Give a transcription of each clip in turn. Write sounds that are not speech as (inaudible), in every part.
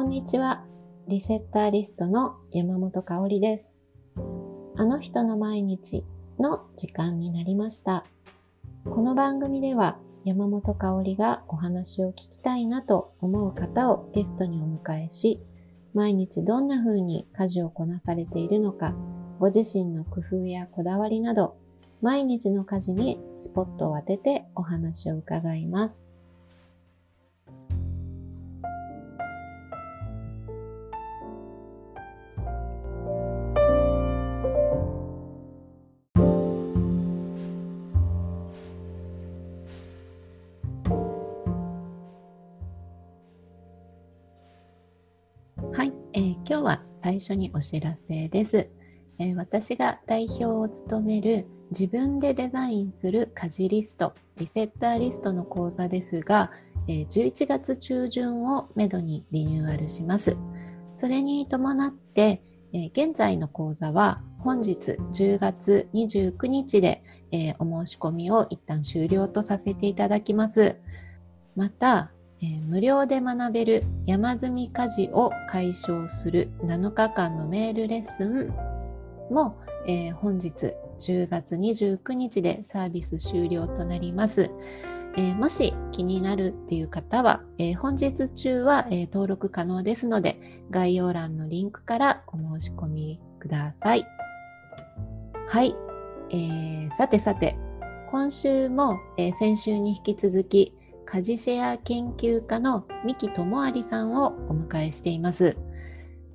こんにちは。リセッターリストの山本香里です。あの人の毎日の時間になりました。この番組では山本香里がお話を聞きたいなと思う方をゲストにお迎えし、毎日どんな風に家事をこなされているのか、ご自身の工夫やこだわりなど、毎日の家事にスポットを当ててお話を伺います。最初にお知らせです。えー、私が代表を務める自分でデザインする家事リスト、リセッターリストの講座ですが、えー、11月中旬をめどにリニューアルします。それに伴って、えー、現在の講座は本日10月29日で、えお申し込みを一旦終了とさせていただきます。また、え、無料で学べる山積み家事を解消する7日間のメールレッスンも、えー、本日10月29日でサービス終了となります。えー、もし気になるっていう方は、えー、本日中は、えー、登録可能ですので、概要欄のリンクからお申し込みください。はい。えー、さてさて、今週も、え先週に引き続き、家事シェア研究家の三木智有さんをお迎えしています。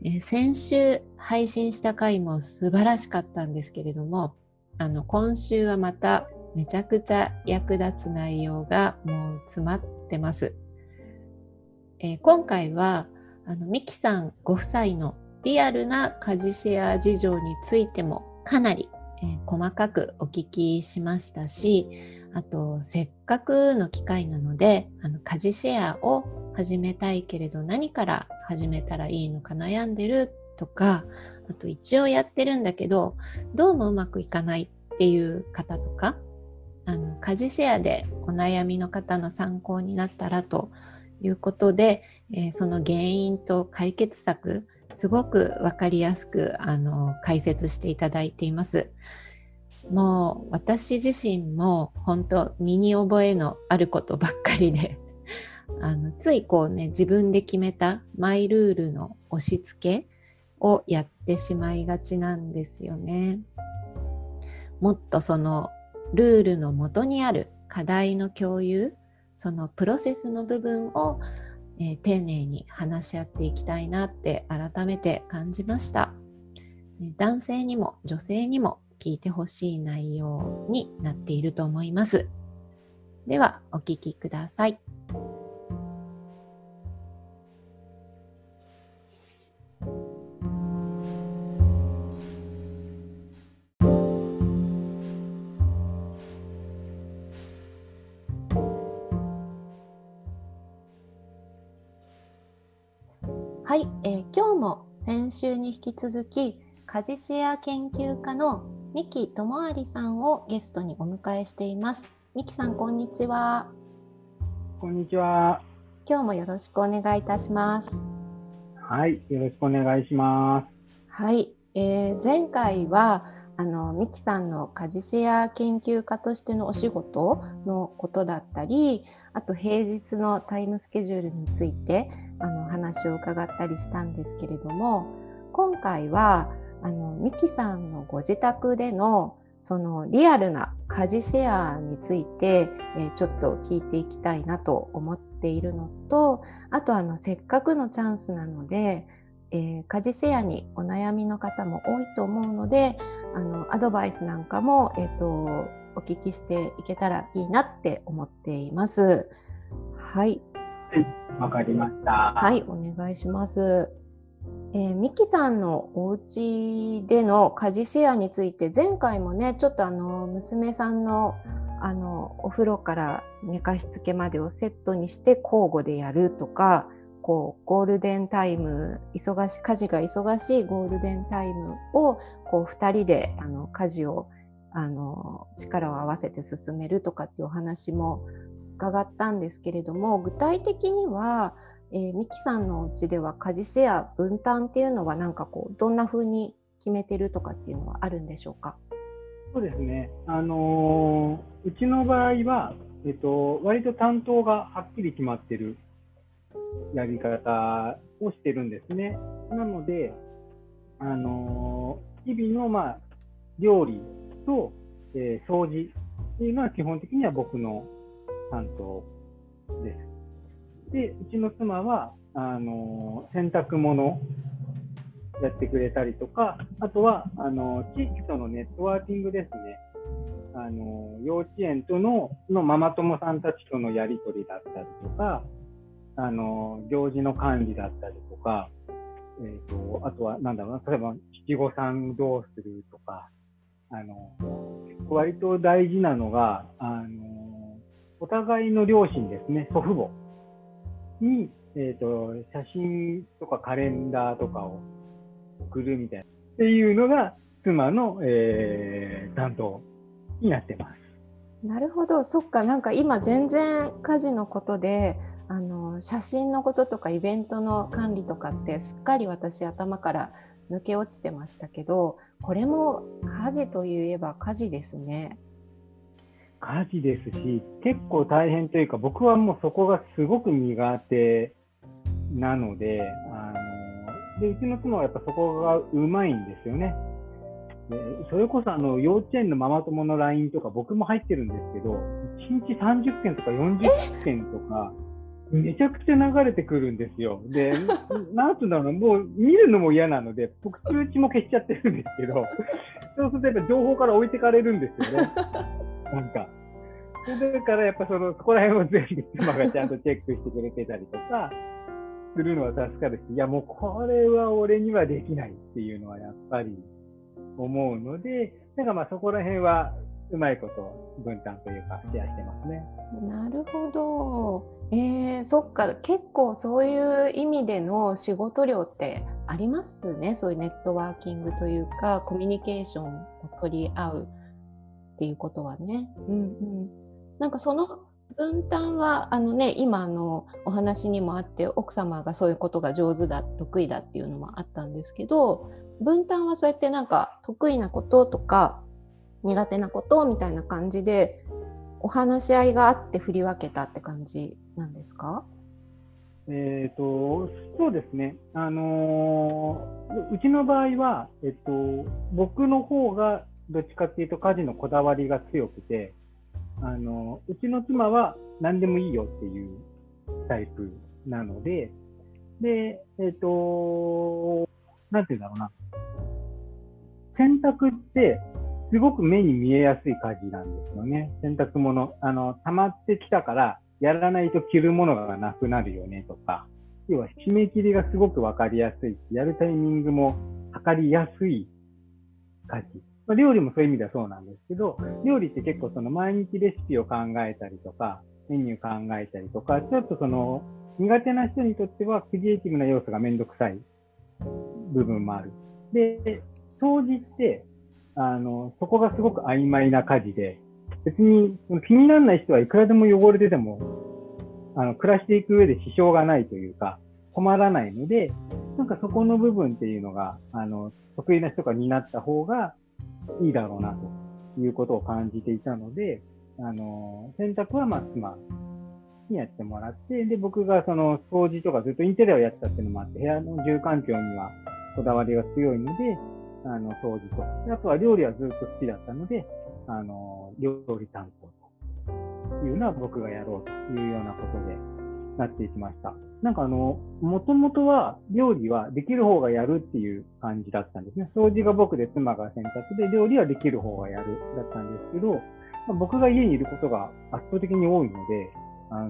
え先週配信した回も素晴らしかったんですけれども、あの今週はまためちゃくちゃ役立つ内容がもう詰まってます。えー、今回はあのミキさんご夫妻のリアルな家事シェア事情についてもかなり、え、細かくお聞きしましたしあと、せっかくの機会なので、あの家事シェアを始めたいけれど何から始めたらいいのか悩んでるとか、あと一応やってるんだけど、どうもうまくいかないっていう方とか、あの家事シェアでお悩みの方の参考になったらということで、えー、その原因と解決策、すごくわかりやすくあの解説していただいています。もう私自身も本当身に覚えのあることばっかりで (laughs) あのついこうね自分で決めたマイルールの押し付けをやってしまいがちなんですよね。もっとそのルールのもとにある課題の共有そのプロセスの部分を、えー、丁寧に話し合っていきたいなって改めて感じました。男性にも女性にも聞いてほしい内容になっていると思います。では、お聞きください。はい、えー、今日も先週に引き続き家事シェア研究家の三木智有さんをゲストにお迎えしています。三木さん、こんにちは。こんにちは。今日もよろしくお願いいたします。はい、よろしくお願いします。はい、えー、前回はあのミキさんの家事シェア研究家としてのお仕事のことだったり、あと平日のタイムスケジュールについてあの話を伺ったりしたんですけれども、今回はあのミキさんのご自宅でのそのリアルな家事シェアについて、え、ちょっと聞いていきたいなと思っているのとあとあのせっかくのチャンスなので、えー、家事シェアにお悩みの方も多いと思うのであのアドバイスなんかも、えーと、お聞きしていけたらいいなって思っています。はい。わかりました。はい、お願いします。えー、ミキさんのお家での家事シェアについて前回もねちょっとあの娘さんのあのお風呂から寝かしつけまでをセットにして交互でやるとかこうゴールデンタイム忙し家事が忙しいゴールデンタイムをこう2人であの家事をあの力を合わせて進めるとかっていうお話も伺ったんですけれども具体的にはえー、ミキさんのうちでは家事シェア分担っていうのはなんかこうどんな風に決めてるとかっていうのはあるんでしょうか？そうですね、あのー、うちの場合は、えっと、割と担当がはっきり決まってるやり方をしてるんですね。なので、あのー、日々の、まあ、料理と、えー、掃除っていうのは基本的には僕の担当です。で、うちの妻は、あの洗濯物やってくれたりとか、あとは、あの地域とのネットワーキングですね。あの幼稚園とののママ友さんたちとのやり取りだったりとか、あの行事の管理だったりとか、えーと、あとは、なんだろうな、例えば七五三どうするとか、あの割と大事なのが、あのお互いの両親ですね、祖父母に、えーと、写真とかカレンダーとかを送るみたいな、っていうのが妻の、えー、担当になってます。なるほど、そっか、なんか今全然家事のことで、あの写真のこととかイベントの管理とかってすっかり私頭から抜け落ちてましたけどこれも家事といえば家事ですね。家事ですし結構大変というか僕はもうそこがすごく苦手なのであのでうちの妻はやっぱそこがうまいんですよね。でそれこそあの幼稚園のママ友の LINE とか僕も入ってるんですけど1日30件とか40件とかめちゃくちゃ流れてくるんですよ。で、(laughs) なんつうんだろうな、もう見るのも嫌なので、僕通知も消しちゃってるんですけど、そうするとやっぱ情報から置いてかれるんですよね。(laughs) なんか。だからやっぱその、そこら辺を全部妻がちゃんとチェックしてくれてたりとか、するのは助かるし、いやもうこれは俺にはできないっていうのはやっぱり思うので、なんかまあそこら辺はうまいこと分担というかシェアしてますね。なるほど。えー、そっか結構そういう意味での仕事量ってありますねそういうネットワーキングというかコミュニケーションを取り合うっていうことはね。うんうん、なんかその分担はあのね今のお話にもあって奥様がそういうことが上手だ得意だっていうのもあったんですけど分担はそうやってなんか得意なこととか苦手なことみたいな感じでお話し合いがあって振り分けたって感じなんですか？えーと、そうですね、あのー、うちの場合は、えっと、僕の方がどっちかっていうと家事のこだわりが強くて、あのうちの妻は何でもいいよっていうタイプなので、で、えっ、と、なんていうんだろうな、洗濯ってすごく目に見えやすい家事なんですよね。洗濯物、あの、溜まってきたから、やらないと着るものがなくなるよねとか、要は締め切りがすごくわかりやすい、やるタイミングも測りやすい家事。まあ、料理もそういう意味ではそうなんですけど、料理って結構その毎日レシピを考えたりとか、メニュー考えたりとか、ちょっとその苦手な人にとってはクリエイティブな要素がめんどくさい部分もある。で、掃除ってあの、そこがすごく曖昧な家事で、別に気にならない人はいくらでも汚れてても、あの、暮らしていく上で支障がないというか、困らないので、なんかそこの部分っていうのが、あの、得意な人が担った方がいいだろうなということを感じていたので、あの、洗濯はまあ妻にやってもらって、で、僕がその掃除とかずっとインテリアをやってたっていうのもあって、部屋の住環境にはこだわりが強いので、あの、掃除と。あとは料理はずっと好きだったので、あの、料理担当というのは僕がやろうというようなことでなっていきました。なんかあの、もともとは料理はできる方がやるっていう感じだったんですね。掃除が僕で妻が洗濯で料理はできる方がやるだったんですけど、まあ、僕が家にいることが圧倒的に多いので、あの、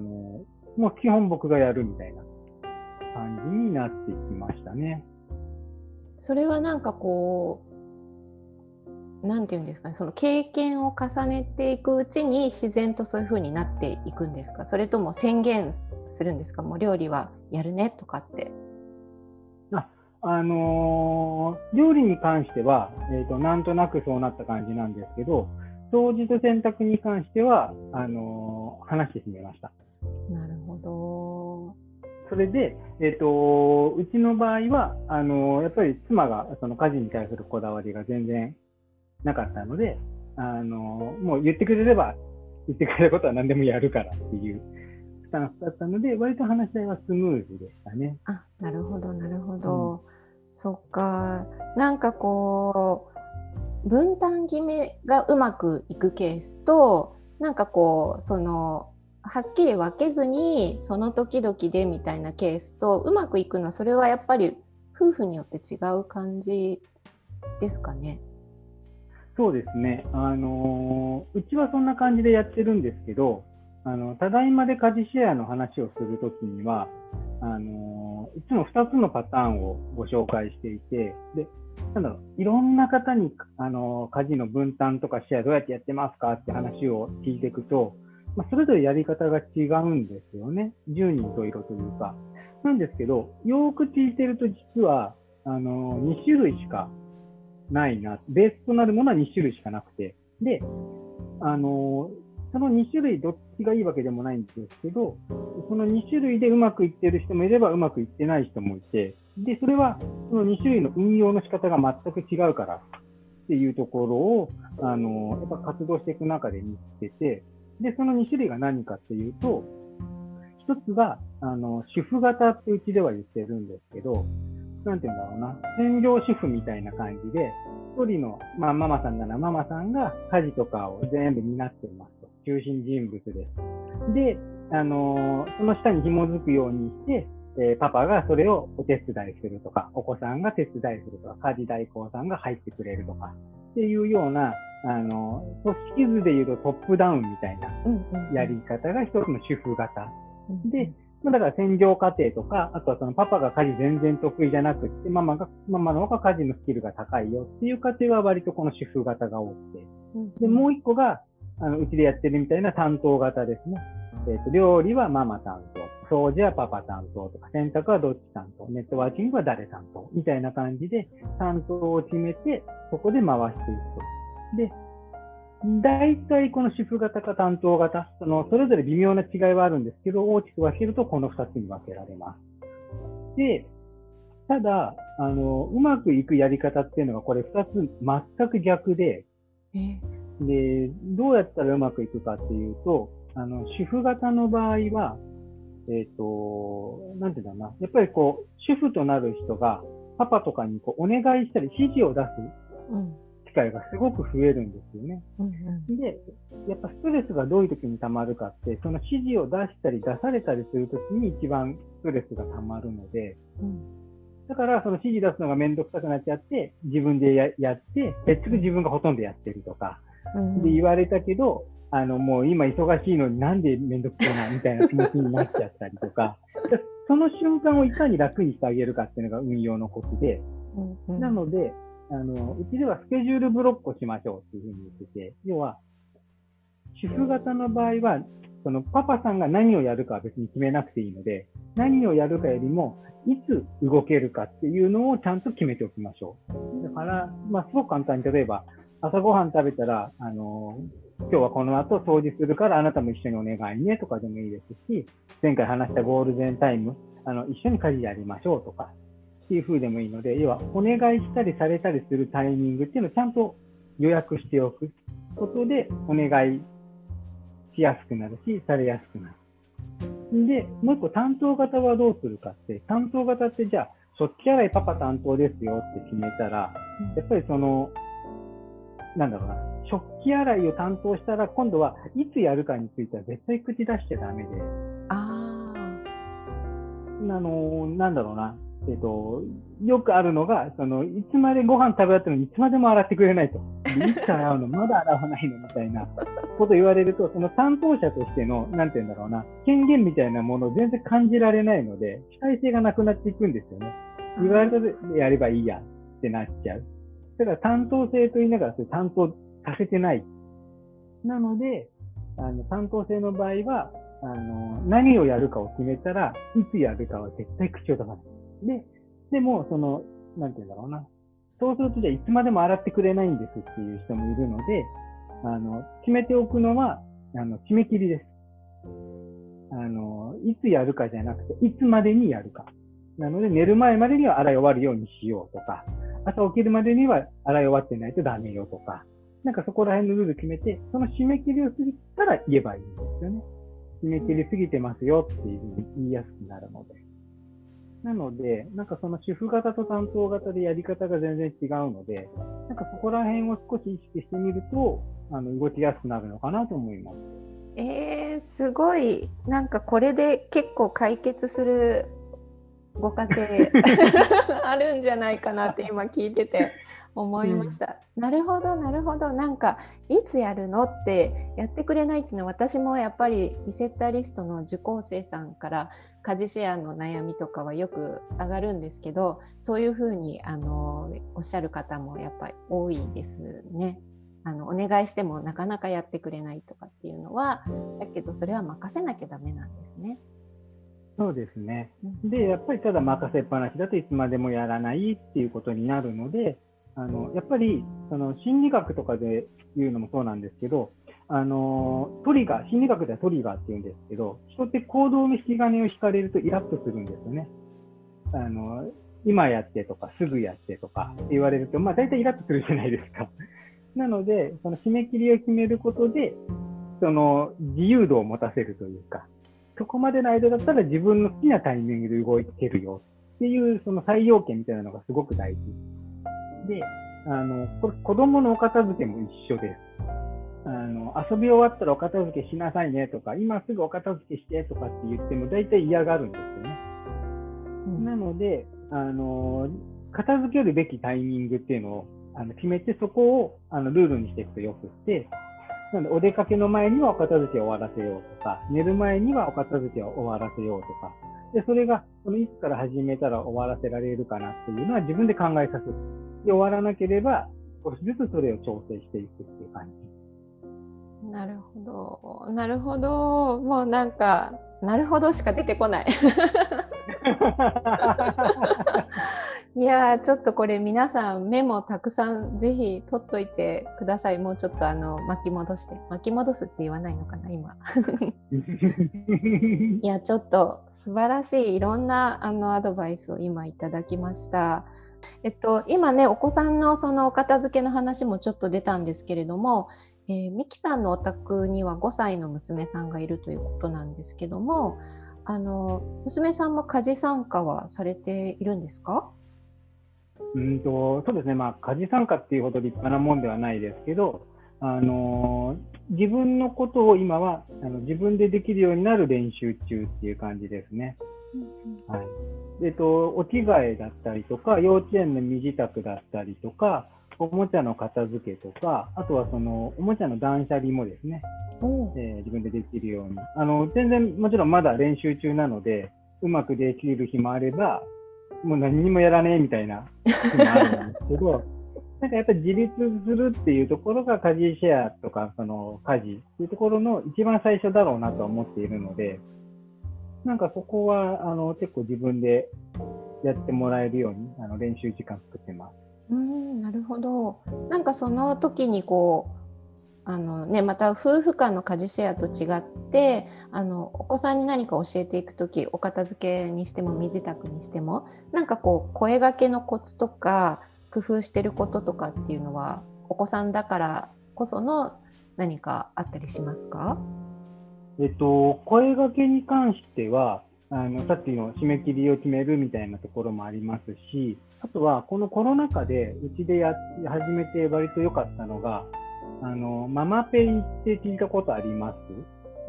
もう基本僕がやるみたいな感じになってきましたね。それはなんかこう何て言うんですかねその経験を重ねていくうちに自然とそういう風になっていくんですか？それとも宣言するんですか？もう料理はやるねとかって。ああのー、料理に関しては、えーと、なんとなくそうなった感じなんですけど掃除と洗濯に関してはあのー、話してしまいました。なるほど。それで、えっ、と、うちの場合は、あの、やっぱり妻がその家事に対するこだわりが全然なかったので、あの、もう言ってくれれば、言ってくれることは何でもやるからっていうスタンスだったので、割と話し合いはスムーズでしたね。あ、なるほど、なるほど。うん、そっか。なんかこう、分担決めがうまくいくケースと、なんかこう、その、はっきり分けずにその時々でみたいなケースとうまくいくのはそれはやっぱり夫婦によって違う感じですかね。そうですね、あのうちはそんな感じでやってるんですけど、あのただいまで家事シェアの話をするときには、あのいつも2つのパターンをご紹介していて、でなんだろういろんな方に、あの家事の分担とかシェアどうやってやってますかって話を聞いていくと、まあ、それぞれやり方が違うんですよね。10人十色というか。なんですけど、よく聞いてると実は、あの、2種類しかないな。ベースとなるものは2種類しかなくて。で、あの、その2種類どっちがいいわけでもないんですけど、その2種類でうまくいってる人もいればうまくいってない人もいて、で、それはその2種類の運用の仕方が全く違うからっていうところを、あの、やっぱ活動していく中で見つけて、で、その2種類が何かっていうと、一つが、あの、主婦型ってうちでは言ってるんですけど、なんて言うんだろうな、専業主婦みたいな感じで、一人の、まあ、ママさんならママさんが家事とかを全部担ってますと。中心人物です。で、あのその下に紐づくようにして、えー、パパがそれをお手伝いするとか、お子さんが手伝いするとか、家事代行さんが入ってくれるとか、っていうような、あの、組織図でいうとトップダウンみたいなやり方が一つの主婦型。で、だから専業家庭とか、あとはそのパパが家事全然得意じゃなくって、ママが、ママの方が家事のスキルが高いよっていう家庭は割とこの主婦型が多くて。で、もう一個が、あの、うちでやってるみたいな担当型ですね。えっ、ー、と、料理はママ担当、掃除はパパ担当とか、洗濯はどっち担当、ネットワーキングは誰担当みたいな感じで担当を決めて、そこで回していくと。で、大体この主婦型か担当型、そのそれぞれ微妙な違いはあるんですけど、大きく分けるとこの2つに分けられます。で、ただ、あの、うまくいくやり方っていうのがこれ2つ全く逆で、で、どうやったらうまくいくかっていうと、あの、主婦型の場合は、えっ、ー、と、なんていうんだろうな。やっぱりこう、主婦となる人が、パパとかにこうお願いしたり指示を出す機会がすごく増えるんですよね。うんうん、で、やっぱストレスがどういう時に溜まるかって、その指示を出したり出されたりする時に一番ストレスが溜まるので、うん、だからその指示出すのがめんどくさくなっちゃって、自分でやって、結局自分がほとんどやってるとか、うん、で言われたけど、あの、もう今忙しいのになんでめんどくさいな、みたいな気持ちになっちゃったりとか、(laughs) その瞬間をいかに楽にしてあげるかっていうのが運用のコツで、うんうん、なので、あの、うちではスケジュールブロックをしましょうっていうふうに言ってて、要は、主婦型の場合は、そのパパさんが何をやるかは別に決めなくていいので、何をやるかよりも、いつ動けるかっていうのをちゃんと決めておきましょう。だから、まあ、すごく簡単に、例えば、朝ごはん食べたら、あの、今日はこの後掃除するからあなたも一緒にお願いねとかでもいいですし、前回話したゴールデンタイム、あの、一緒に家事やりましょうとか、っていう風でもいいので、要はお願いしたりされたりするタイミングっていうのをちゃんと予約しておくことでお願いしやすくなるし、されやすくなる。で、もう一個担当型はどうするかって、担当型ってじゃあ、食器洗いパパ担当ですよって決めたら、やっぱりその、なんだろうな、食器洗いを担当したら、今度はいつやるかについては絶対口出しちゃダメで。ああの、なんだろうな、えっ、と、よくあるのが、その、いつまでご飯食べ終わってもいつまでも洗ってくれないと。いつ洗うの？まだ洗わないの？みたいなこと言われると、その担当者としての、なんて言うんだろうな、権限みたいなものを全然感じられないので、主体性がなくなっていくんですよね。言われたでやればいいやってなっちゃう。だから担当性と言いながら、それ担当させてない。なので、あの、担当性の場合は、あの、何をやるかを決めたら、いつやるかは絶対口を出さない。で、でも、その、なんて言うんだろうな。そうすると、じゃあ、いつまでも洗ってくれないんですっていう人もいるので、あの、決めておくのは、あの、締め切りです。あの、いつやるかじゃなくて、いつまでにやるか。なので、寝る前までには洗い終わるようにしようとか、朝起きるまでには洗い終わってないとダメよとか、なんかそこら辺のルール決めて、その締め切りを過ぎたら言えばいいんですよね。締め切り過ぎてますよっていうふうに言いやすくなるので。なので、なんかその主婦型と担当型でやり方が全然違うので、なんかそこら辺を少し意識してみると、あの動きやすくなるのかなと思います。えー、すごいなんかこれで結構解決するご家庭 (laughs) あるんじゃないかなって今聞いてて思いました。うん、なるほどなるほどなんかいつやるのってやってくれないっていうのは私もやっぱりリセッターリストの受講生さんから家事シェアの悩みとかはよく上がるんですけどそういうふうにあのおっしゃる方もやっぱり多いですね。あのお願いしてもなかなかやってくれないとかっていうのはだけどそれは任せなきゃダメなんですね。そうですね。で、やっぱりただ任せっぱなしだといつまでもやらないっていうことになるので、あのやっぱりその心理学とかで言うのもそうなんですけど、あのトリガー、心理学ではトリガーって言うんですけど、人って行動の引き金を引かれるとイラッとするんですよね。あの今やってとか、すぐやってとか言われると、まあ大体イラッとするじゃないですか。(laughs) なので、その締め切りを決めることで、その自由度を持たせるというか、そこまでの間だったら自分の好きなタイミングで動いてるよっていうその採用権みたいなのがすごく大事。で、あの、これ子供のお片付けも一緒です。あの、遊び終わったらお片付けしなさいねとか、今すぐお片付けしてとかって言っても大体嫌がるんですよね。うん、なので、あの、片付けるべきタイミングっていうのをあの決めて、そこをあのルールにしていくとよくって、なので、お出かけの前にはお片付けを終わらせようとか、寝る前にはお片付けを終わらせようとか、で、それが、そのいつから始めたら終わらせられるかなっていうのは自分で考えさせる。で、終わらなければ、少しずつそれを調整していくっていう感じ。なるほど。なるほど。もうなんか、なるほどしか出てこない。(laughs) いやちょっとこれ皆さんメモたくさんぜひ取っといてください。もうちょっとあの巻き戻して巻き戻すって言わないのかな今。(laughs) いやちょっと素晴らしいいろんなあのアドバイスを今いただきました。えっと今ねお子さんのそのお片付けの話もちょっと出たんですけれども、えー、ミキさんのお宅には5歳の娘さんがいるということなんですけども、あの娘さんも家事参加はされているんですか？うんとそうですね、まあ、家事参加っていうほど立派なもんではないですけど、あの自分のことを今はあの自分でできるようになる練習中っていう感じですね。はいえっと、お着替えだったりとか、幼稚園の身支度だったりとか、おもちゃの片付けとか、あとはそのおもちゃの断捨離もですね、えー、自分でできるようにあの。全然もちろんまだ練習中なので、うまくできる日もあれば、もう何にもやらねえみたいな日もあるんですけど、(laughs) なんかやっぱり自立するっていうところが家事シェアとか、その家事っていうところの一番最初だろうなとは思っているので、なんかそこはあの結構自分でやってもらえるようにあの練習時間作ってます。うんなるほど。なんかその時にこうあのね、また夫婦間の家事シェアと違ってあのお子さんに何か教えていく時お片付けにしても身支度にしてもなんかこう声がけのコツとか工夫してることとかっていうのはお子さんだからこその何かあったりしますか？えっと、声がけに関してはあのさっきの締め切りを決めるみたいなところもありますしあとはこのコロナ禍でうちでや始めて割と良かったのがあの、ママペイって聞いたことあります？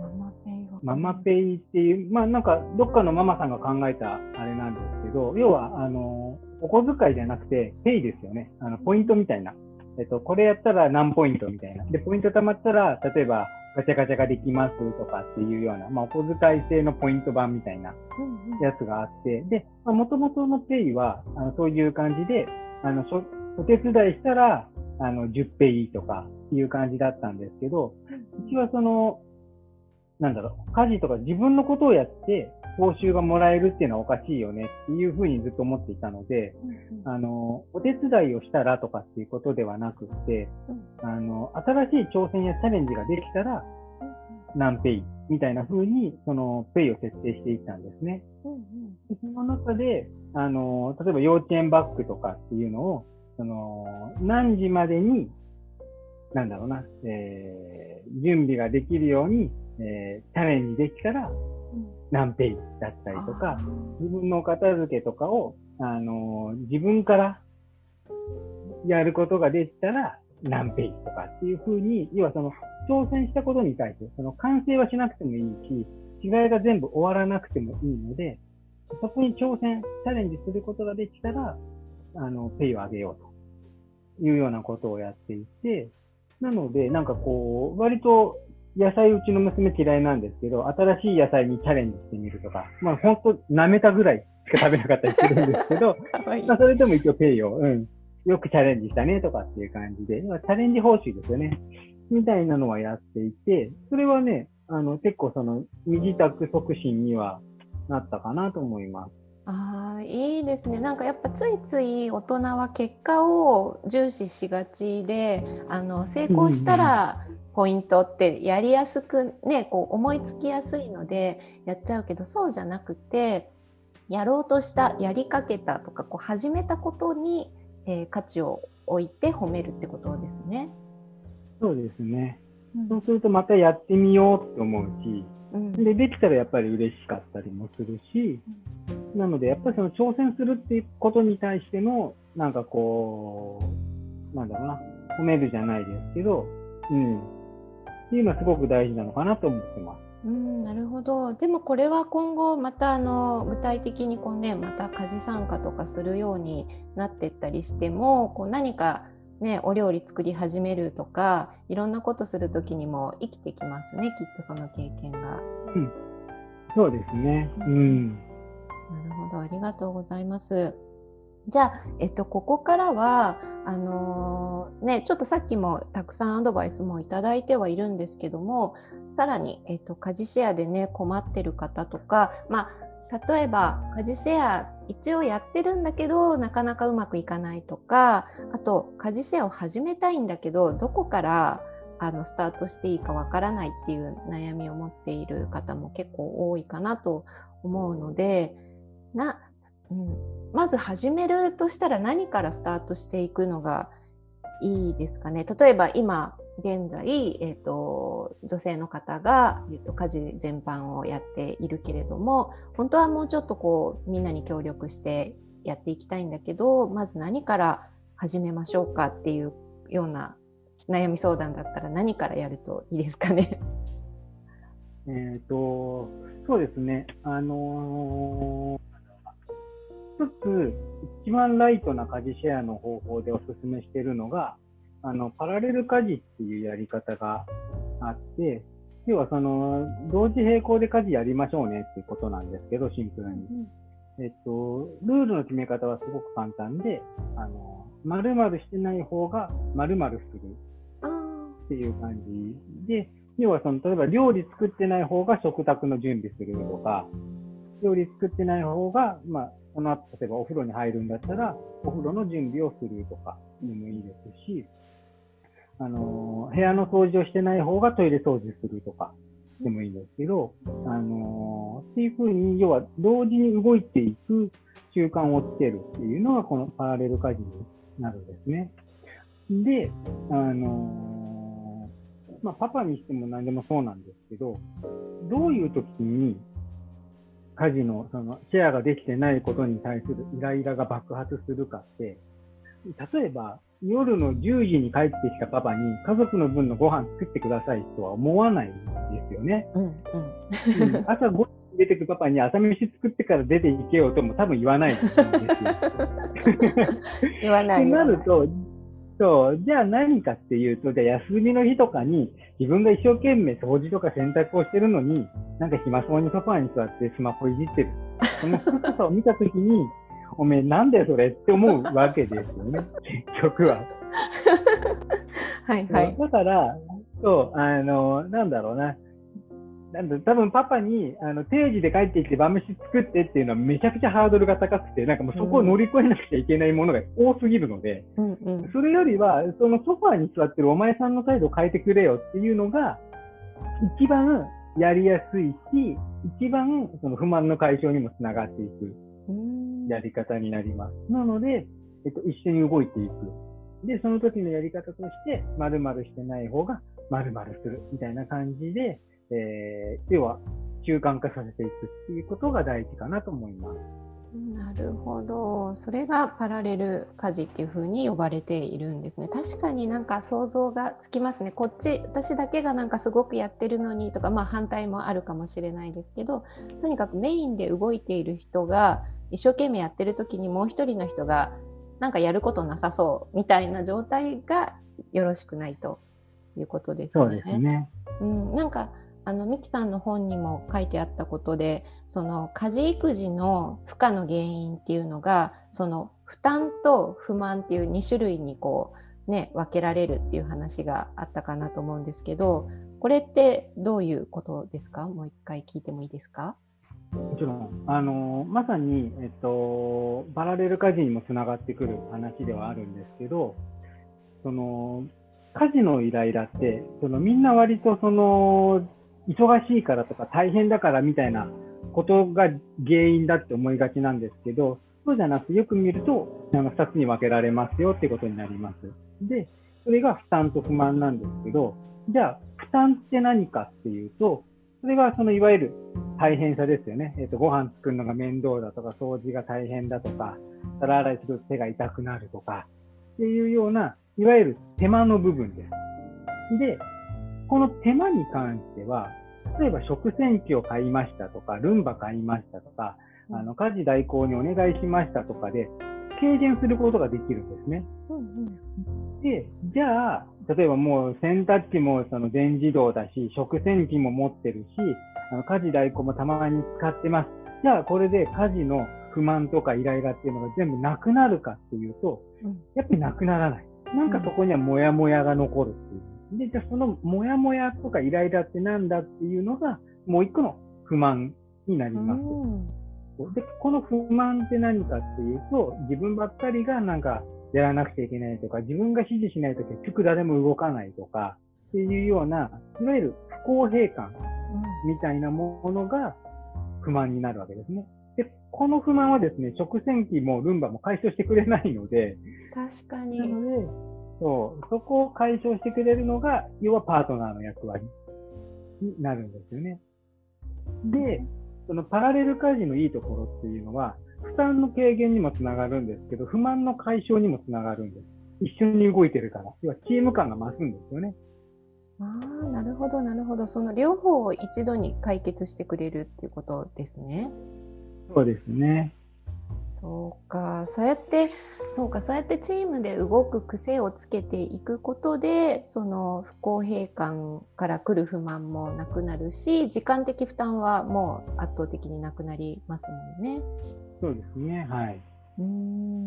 ママペイママペイっていう、まあなんかどっかのママさんが考えたあれなんですけど、要は、あの、お小遣いじゃなくて、ペイですよね。あの、ポイントみたいな。えっと、これやったら何ポイントみたいな。で、ポイント貯まったら、例えば、ガチャガチャができますとかっていうような、まあ、お小遣い制のポイント版みたいなやつがあって、で、もともとのペイは、あのそういう感じで、あの、お手伝いしたら、あの、10ペイとかいう感じだったんですけど、うちはその、なんだろう、家事とか自分のことをやって報酬がもらえるっていうのはおかしいよねっていうふうにずっと思っていたので、あの、お手伝いをしたらとかっていうことではなくて、あの、新しい挑戦やチャレンジができたら、何ペイみたいな風に、そのペイを設定していったんですね。うんうん。でその中で、あの、例えば幼稚園バッグとかっていうのを、その、何時までに、なんだろうな、えー準備ができるように、えーチャレンジできたら何ペイだったりとか、自分の片付けとかを、あの自分からやることができたら何ペイとかっていうふうに、要はその挑戦したことに対して、その完成はしなくてもいいし、違いが全部終わらなくてもいいので、そこに挑戦、チャレンジすることができたら、あの、ペイを上げようというようなことをやっていて、なので、なんかこう、割と野菜うちの娘嫌いなんですけど、新しい野菜にチャレンジしてみるとか、まあ本当舐めたぐらいしか食べなかったりするんですけど、(laughs) いいまあそれでも一応ペイを、うん、よくチャレンジしたねとかっていう感じで、チャレンジ報酬ですよね。みたいなのはやっていて、それはね、あの、結構その、身支度促進にはなったかなと思います。ああいいですねなんかやっぱついつい大人は結果を重視しがちであの成功したらポイントってやりやすくねこう思いつきやすいのでやっちゃうけどそうじゃなくてやろうとしたやりかけたとかこう始めたことに、えー価値を置いて褒めるってことですね。そうですね。うんそうするとまたやってみようって思うし、うんで、できたらやっぱり嬉しかったりもするし、なのでやっぱりその挑戦するっていうことに対しての、なんかこう、なんだろうな、褒めるじゃないですけど、うん。っていうのはすごく大事なのかなと思ってます。うん、なるほど。でもこれは今後またあの具体的にこうねまた家事参加とかするようになってったりしてもこう何かねお料理作り始めるとかいろんなことする時にも生きてきますねきっとその経験が。そうですね。うん。なるほどありがとうございます。じゃあ、えっと、ここからはあのーねちょっとさっきもたくさんアドバイスもいただいてはいるんですけどもさらに、えっと、家事シェアでね困ってる方とか、まあ、例えば家事シェア一応やってるんだけどなかなかうまくいかないとかあと家事シェアを始めたいんだけどどこからあのスタートしていいかわからないっていう悩みを持っている方も結構多いかなと思うのでな、うん、まず始めるとしたら何からスタートしていくのがいいですかね？例えば今現在、えー、と女性の方が、えー、と家事全般をやっているけれども本当はもうちょっとこうみんなに協力してやっていきたいんだけどまず何から始めましょうかっていうような悩み相談だったら何からやるといいですかね？えっ、と、そうですね。あのーつ、一番ライトな家事シェアの方法でお勧めしているのが、あの、パラレル家事っていうやり方があって、要はその、同時並行で家事やりましょうねっていうことなんですけど、シンプルに。えっと、ルールの決め方はすごく簡単で、あの、〇〇してない方が〇〇するあっていう感じで、要はその、例えば料理作ってない方が食卓の準備するとか、料理作ってない方が、まあ、その後、例えばお風呂に入るんだったら、お風呂の準備をするとかでもいいですし、あの、部屋の掃除をしてない方がトイレ掃除するとかでもいいんですけど、あの、っていうふうに、要は同時に動いていく習慣をつけるっていうのが、このパラレル家事になるんですね。で、あのまあ、パパにしても何でもそうなんですけど、どういう時に家事のそのシェアができてないことに対するイライラが爆発するかって、例えば夜の10時に帰ってきたパパに家族の分のご飯作ってくださいとは思わないんですよね。うんうんうん朝5時に出てくパパに朝飯作ってから出て行けよとも多分言わないんですよ。(laughs) 言わないとなると、そう、じゃあ何かっていうと、じゃあ休みの日とかに自分が一生懸命掃除とか洗濯をしてるのに、なんか暇そうにソファーに座ってスマホいじってる。その姿を見たときに、(laughs) おめえなんだよそれって思うわけですよね、(laughs) 結局は。(laughs) はいはい。だから、そう、あの、なんだろうな。なんだ多分パパにあの定時で帰ってきて晩飯作ってっていうのはめちゃくちゃハードルが高くて、なんかもうそこを乗り越えなくちゃいけないものが多すぎるので、うんうんそれよりは、そのソファーに座ってるお前さんの態度を変えてくれよっていうのが、一番やりやすいし、一番その不満の解消にもつながっていくやり方になります。なので、えっと、一緒に動いていく。で、その時のやり方として、〇〇してない方が〇〇するみたいな感じで、えー、要は習慣化させていくっていうことが大事かなと思います。なるほど。それがパラレル家事っていうふうに呼ばれているんですね。確かになんか想像がつきますね。こっち、私だけがなんかすごくやってるのにとか、まあ反対もあるかもしれないですけど、とにかくメインで動いている人が一生懸命やってる時にもう一人の人がなんかやることなさそうみたいな状態がよろしくないということですね。そうですね。うん、なんかあのミキさんの本にも書いてあったことでその家事育児の負荷の原因っていうのがその負担と不満っていう2種類にこうね分けられるっていう話があったかなと思うんですけどこれってどういうことですか？もう一回聞いてもいいですか？もちろん。あのまさに、えっと、パラレル家事にもつながってくる話ではあるんですけどその家事のイライラってそのみんな割とその忙しいからとか大変だからみたいなことが原因だって思いがちなんですけど、そうじゃなくてよく見ると、あの2つに分けられますよってことになります。で、それが負担と不満なんですけど、じゃあ、負担って何かっていうと、それがそのいわゆる大変さですよね。えっ、ー、と、ご飯作るのが面倒だとか、掃除が大変だとか、皿洗いすると手が痛くなるとか、っていうような、いわゆる手間の部分です。で、この手間に関しては、例えば食洗機を買いましたとか、ルンバ買いましたとか、あの家事代行にお願いしましたとかで、軽減することができるんですね。うんうん、で、じゃあ、例えばもう洗濯機もその全自動だし、食洗機も持ってるし、あの家事代行もたまに使ってます。じゃあこれで家事の不満とかイライラっていうのが全部なくなるかっていうと、やっぱりなくならない。なんかそこにはモヤモヤが残るっていう。で、じゃあそのモヤモヤとかイライラってなんだっていうのが、もう一個の不満になります。で、この不満って何かっていうと、自分ばっかりがなんかやらなくちゃいけないとか、自分が指示しないと結局誰も動かないとか、っていうような、いわゆる不公平感みたいなものが不満になるわけですね。で、この不満はですね、食洗機もルンバも解消してくれないので、確かに。なので、そう、そこを解消してくれるのが、要はパートナーの役割になるんですよね。で、そのパラレル家事のいいところっていうのは、負担の軽減にもつながるんですけど、不満の解消にもつながるんです。一緒に動いてるから。要はチーム感が増すんですよね。ああ、なるほど、なるほど。その両方を一度に解決してくれるっていうことですね。そうですね。そうか、そうやってそうか。そうやってチームで動く癖をつけていくことでその不公平感から来る不満もなくなるし時間的負担はもう圧倒的になくなりますもんね。そうですね。はい。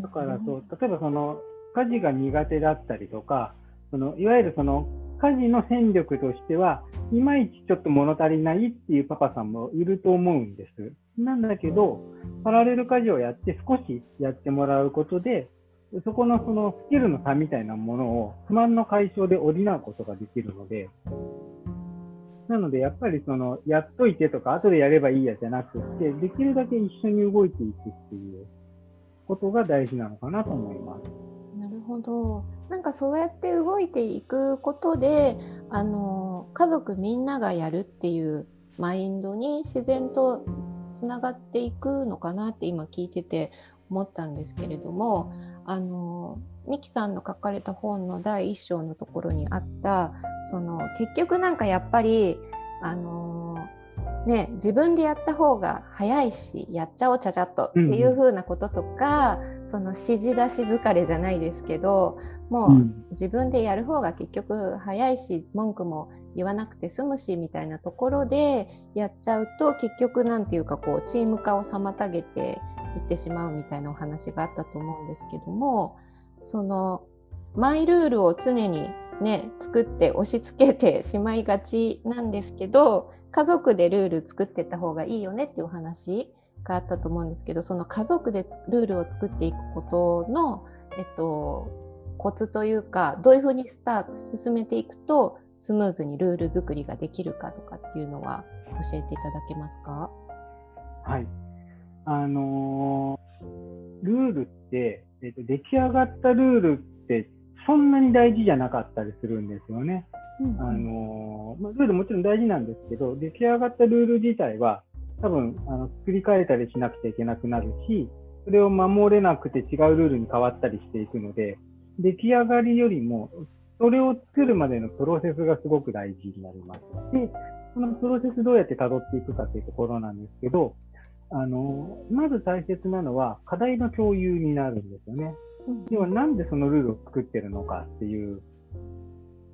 だからそう例えばその家事が苦手だったりとかそのいわゆるその家事の戦力としてはいまいちちょっと物足りないっていうパパさんもいると思うんです。なんだけど、パラレル家事をやって少しやってもらうことで、そこのそのスキルの差みたいなものを不満の解消で補うことができるので、なのでやっぱりそのやっといてとか後でやればいいやじゃなくて、できるだけ一緒に動いていくっていうことが大事なのかなと思います。なるほど。なんかそうやって動いていくことで、あの家族みんながやるっていうマインドに自然とつながっていくのかなって今聞いてて思ったんですけれどもあのミキさんの書かれた本の第1章のところにあったその結局なんかやっぱりあのね、自分でやった方が早いしやっちゃおうちゃちゃっとっていう風なこととか、うん、その指示出し疲れじゃないですけどもう自分でやる方が結局早いし文句も言わなくて済むしみたいなところでやっちゃうと結局なんていうかこうチーム化を妨げていってしまうみたいなお話があったと思うんですけどもそのマイルールを常にね作って押し付けてしまいがちなんですけど家族でルール作ってた方がいいよねっていうお話があったと思うんですけどその家族でルールを作っていくことの、えっと、コツというかどういうふうにスタート進めていくとスムーズにルール作りができるかとかっていうのは教えていただけますか？はい。あのー、ルールって、えっと、出来上がったルールってそんなに大事じゃなかったりするんですよね。うん、あのー、まあ、ルールもちろん大事なんですけど、出来上がったルール自体は多分あの作り変えたりしなくちゃいけなくなるし、それを守れなくて違うルールに変わったりしていくので、出来上がりよりも、それを作るまでのプロセスがすごく大事になります。で、そのプロセスどうやって辿っていくかというところなんですけど、あの、まず大切なのは課題の共有になるんですよね。要はなんでそのルールを作ってるのかっていう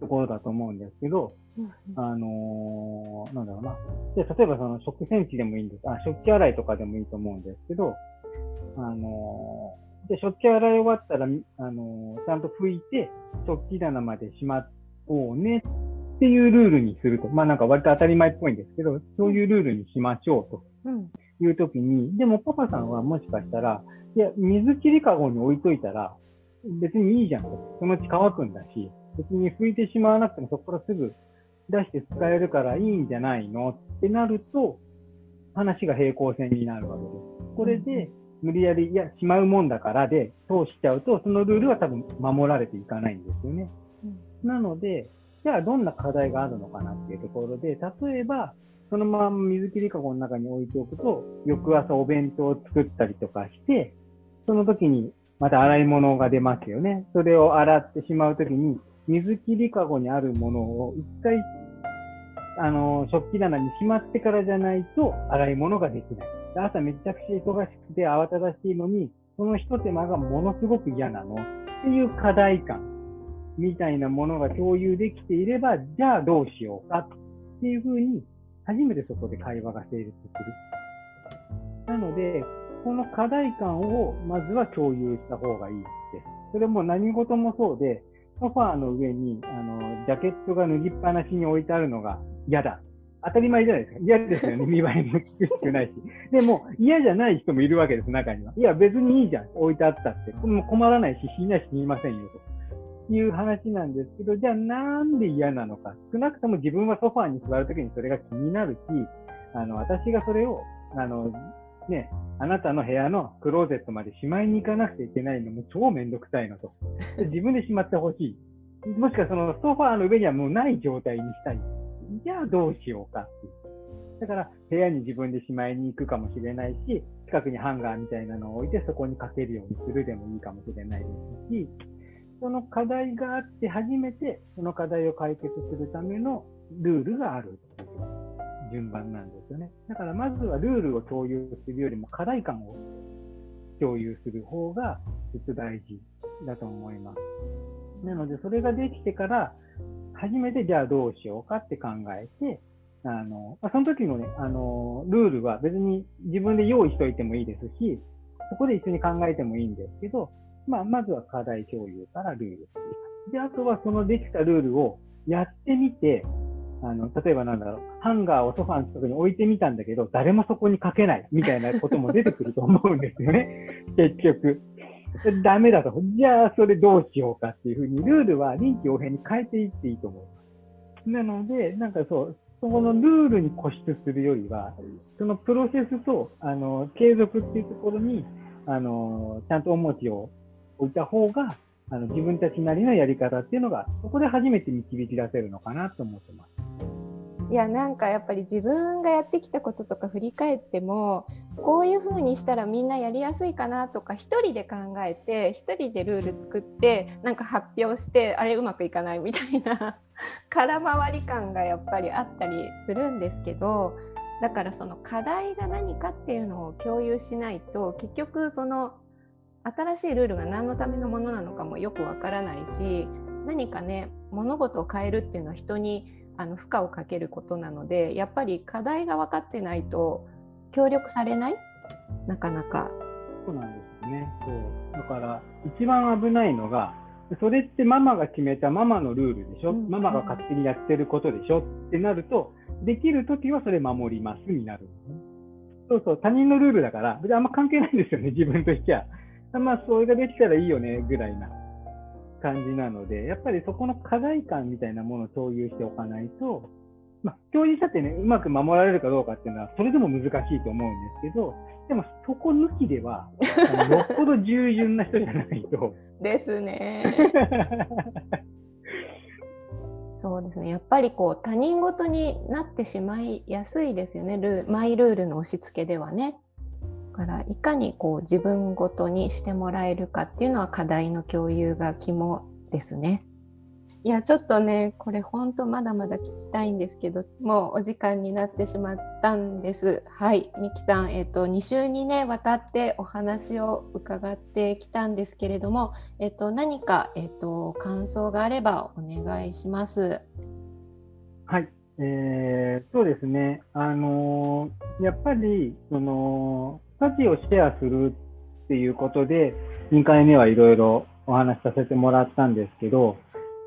ところだと思うんですけど、あのー、なんだろうな。で、例えばその食洗機でもいいんです。あ、食器洗いとかでもいいと思うんですけど、あのー、で、食器洗い終わったら、あのー、ちゃんと拭いて、食器棚までしまおうねっていうルールにすると。まあなんか割と当たり前っぽいんですけど、そういうルールにしましょうと。いうときに、でもパパさんはもしかしたら、いや、水切りかごに置いといたら、別にいいじゃんと。そのうち乾くんだし、別に拭いてしまわなくてもそこからすぐ出して使えるからいいんじゃないのってなると、話が平行線になるわけです。これで、無理やり、いや、しまうもんだからで通しちゃうと、そのルールは多分守られていかないんですよね。うん、なので、じゃあどんな課題があるのかなっていうところで、例えば、そのまま水切りかごの中に置いておくと、翌朝お弁当を作ったりとかして、その時にまた洗い物が出ますよね。それを洗ってしまう時に、水切りかごにあるものを一回、あの、食器棚にしまってからじゃないと洗い物ができない。朝めちゃくちゃ忙しくて慌ただしいのに、その一手間がものすごく嫌なのっていう課題感みたいなものが共有できていれば、じゃあどうしようかっていうふうに、初めてそこで会話が成立する。なので、この課題感をまずは共有した方がいいです。それも何事もそうで、ソファーの上に、あの、ジャケットが脱ぎっぱなしに置いてあるのが嫌だ。当たり前じゃないですか。嫌ですよね。(laughs) 見栄えも聞くしくないし。でも、嫌じゃない人もいるわけです、中には。いや、別にいいじゃん。置いてあったって。も困らないし、死には死にませんよ、という話なんですけど、じゃあなんで嫌なのか。少なくとも自分はソファーに座るときにそれが気になるし、あの、私がそれを、あの、ね、あなたの部屋のクローゼットまでしまいに行かなくちゃいけないのも超めんどくさいのと。(laughs) 自分でしまってほしい。もしくはそのソファーの上にはもうない状態にしたい。じゃあどうしようかっていう。だから部屋に自分でしまいに行くかもしれないし、近くにハンガーみたいなのを置いてそこにかけるようにするでもいいかもしれないですし、その課題があって初めてその課題を解決するためのルールがある。順番なんですよね。だからまずはルールを共有するよりも課題感を共有する方が実大事だと思います。なのでそれができてから初めてじゃあどうしようかって考えて、あの、その時のね、あの、ルールは別に自分で用意しといてもいいですし、そこで一緒に考えてもいいんですけど、まあ、まずは課題共有からルールで、あとはそのできたルールをやってみて、あの、例えばなんだろう、ハンガーをソファーの近くに置いてみたんだけど、誰もそこにかけないみたいなことも出てくると思うんですよね。(laughs) 結局。ダメだと。じゃあ、それどうしようかっていうふうに、ルールは臨機応変に変えていっていいと思います。なので、なんかそう、そこのルールに固執するよりは、そのプロセスと、あの、継続っていうところに、あの、ちゃんと重きを置いた方が、あの、自分たちなりのやり方っていうのが、そこで初めて導き出せるのかなと思ってます。いやなんかやっぱり自分がやってきたこととか振り返ってもこういう風にしたらみんなやりやすいかなとか1人で考えて1人でルール作ってなんか発表してあれうまくいかないみたいな (laughs) 空回り感がやっぱりあったりするんですけどだからその課題が何かっていうのを共有しないと結局その新しいルールが何のためのものなのかもよくわからないし何かね物事を変えるっていうのは人にあの負荷をかけることなのでやっぱり課題が分かってないと協力されない？なかなか。そうなんですね。そう。だから一番危ないのがそれってママが決めたママのルールでしょ、うん、ママが勝手にやってることでしょ？ってなるとできるときはそれ守りますになる、そうそう。他人のルールだから別にあんま関係ないんですよね自分としては。まあそれができたらいいよねぐらいな感じなので、やっぱりそこの課題感みたいなものを共有しておかないと、まあ、共有したってね、うまく守られるかどうかっていうのは、それでも難しいと思うんですけど、でもそこ抜きでは、よっぽど従順な人じゃないと。(laughs) ですね。(laughs) そうですねやっぱりこう他人事になってしまいやすいですよねルマイルールの押し付けではね。からいかにこう自分ごとにしてもらえるかっていうのは課題の共有が肝ですね。いやちょっとねこれ本当まだまだ聞きたいんですけどもうお時間になってしまったんです。はいミキさん、えっと、2週にねわたってお話を伺ってきたんですけれども、えっと、何か、えっと、感想があればお願いします。はい、えー、そうですね、あのー、やっぱりその価値をシェアするっていうことで2回目はいろいろお話しさせてもらったんですけど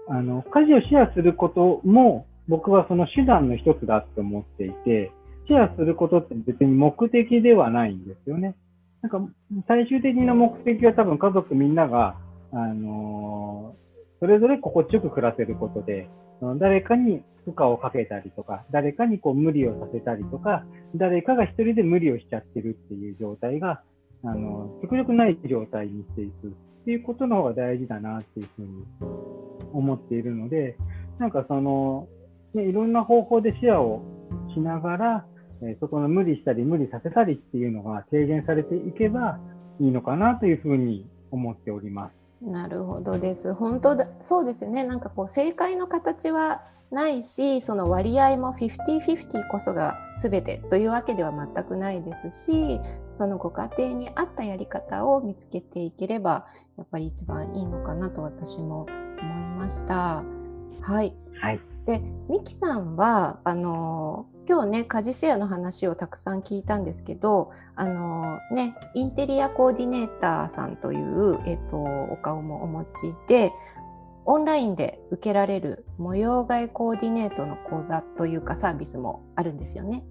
あの、家事をシェアすることも、僕はその手段の一つだって思っていて、シェアすることって別に目的ではないんですよね。なんか、最終的な目的は多分家族みんなが、あのー、それぞれ心地よく暮らせることで、誰かに負荷をかけたりとか、誰かにこう無理をさせたりとか、誰かが一人で無理をしちゃってるっていう状態が、あの、極力ない状態にしていくっていうことの方が大事だなっていうふうに思っているので、なんかその、ね、いろんな方法でシェアをしながら、え、そこの無理したり無理させたりっていうのが軽減されていけばいいのかなというふうに思っております。なるほどです。本当だそうですね。なんかこう正解の形はないし、その割合も50-50こそが全てというわけでは全くないですし、そのご家庭に合ったやり方を見つけていければ、やっぱり一番いいのかなと私も思いました。はい。はい。で、ミキさんはあの今日ね家事シェアの話をたくさん聞いたんですけど、あのねインテリアコーディネーターさんというえっとお顔もお持ちで。オンラインで受けられる模様替えコーディネートの講座というかサービスもあるんですよね。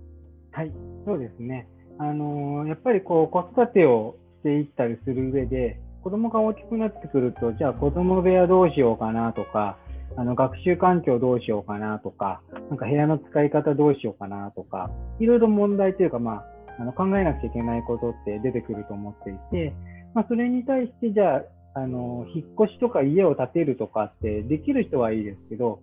はい、そうですね。あのやっぱりこう子育てをしていったりする上で、子供が大きくなってくると、じゃあ子供部屋どうしようかなとか、あの学習環境どうしようかなとか、なんか部屋の使い方どうしようかなとか、いろいろ問題というか、まあ、あの考えなくちゃいけないことって出てくると思っていて、まあ、それに対してじゃあ、あの、引っ越しとか家を建てるとかってできる人はいいですけど、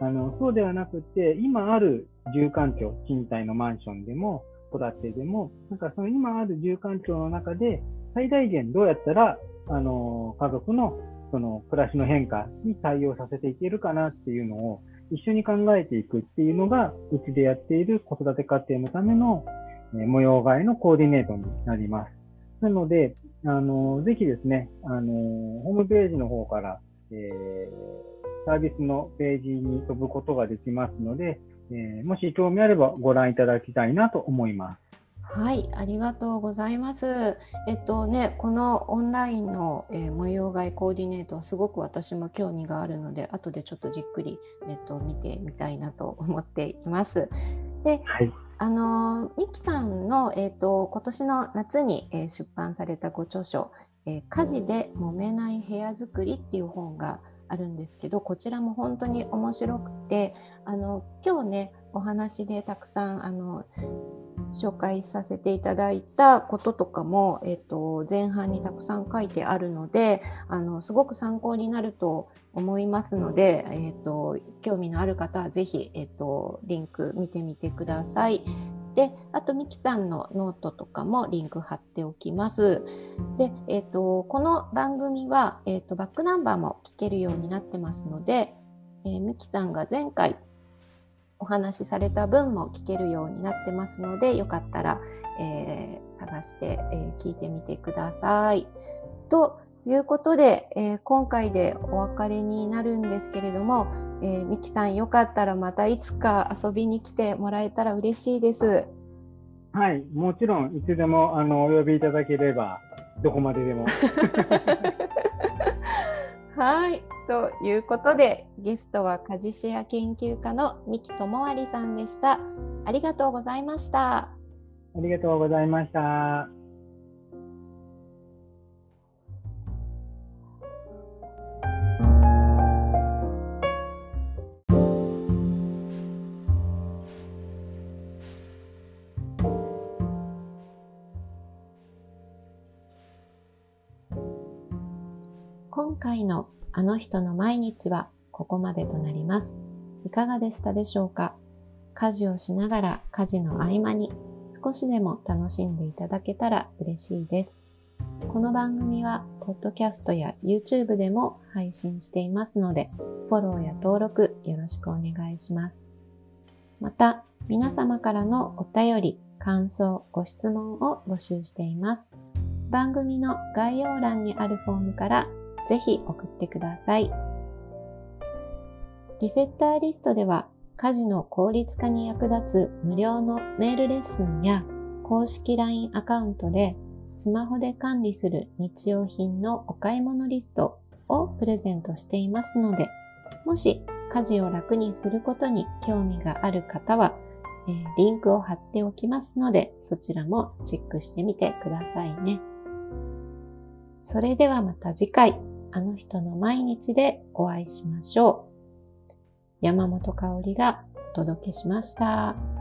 あの、そうではなくて、今ある住環境、賃貸のマンションでも、戸建てでも、なんかその今ある住環境の中で、最大限どうやったらあの、家族のその暮らしの変化に対応させていけるかなっていうのを一緒に考えていくっていうのが、うちでやっている子育て家庭のための、え模様替えのコーディネートになります。なので、あの、ぜひですね、あの、ホームページの方から、えー、サービスのページに飛ぶことができますので、えー、もし興味あればご覧いただきたいなと思います。はい、ありがとうございます。えっとね、このオンラインの、えー、模様替えコーディネートはすごく私も興味があるので、後でちょっとじっくり、えっと、見てみたいなと思っています。で、はい、あのミキさんの、えっと、今年の夏に、えー、出版されたご著書、えー、家事で揉めない部屋作りっていう本があるんですけど、こちらも本当に面白くて、あの今日ね、お話でたくさんあの紹介させていただいたこととかも、えっと、前半にたくさん書いてあるのであのすごく参考になると思いますので、えっと、興味のある方はぜひ、えっと、リンク見てみてください。で、あと、三木さんのノートとかもリンク貼っておきます。で、えっ、と、この番組は、えっ、と、バックナンバーも聞けるようになってますので、えー、ミキさんが前回お話しされた分も聞けるようになってますので、よかったら、えー、探して、えー、聞いてみてください。ということで、えー、今回でお別れになるんですけれども、えー、ミキさんよかったらまたいつか遊びに来てもらえたら嬉しいです。はい、もちろんいつでもあのお呼びいただければどこまででも。(laughs) はい。ということでゲストは家事シェア研究家の三木智有さんでした。ありがとうございました。ありがとうございました。今回のあの人の毎日はここまでとなります。いかがでしたでしょうか？家事をしながら家事の合間に少しでも楽しんでいただけたら嬉しいです。この番組は、ポッドキャストや YouTube でも配信していますので、フォローや登録よろしくお願いします。また、皆様からのお便り、感想、ご質問を募集しています。番組の概要欄にあるフォームからぜひ送ってください。リセッターリストでは家事の効率化に役立つ無料のメールレッスンや公式 LINE アカウントでスマホで管理する日用品のお買い物リストをプレゼントしていますので、もし家事を楽にすることに興味がある方は、えー、リンクを貼っておきますので、そちらもチェックしてみてくださいね。それではまた次回、あの人の毎日でお会いしましょう。山本香里がお届けしました。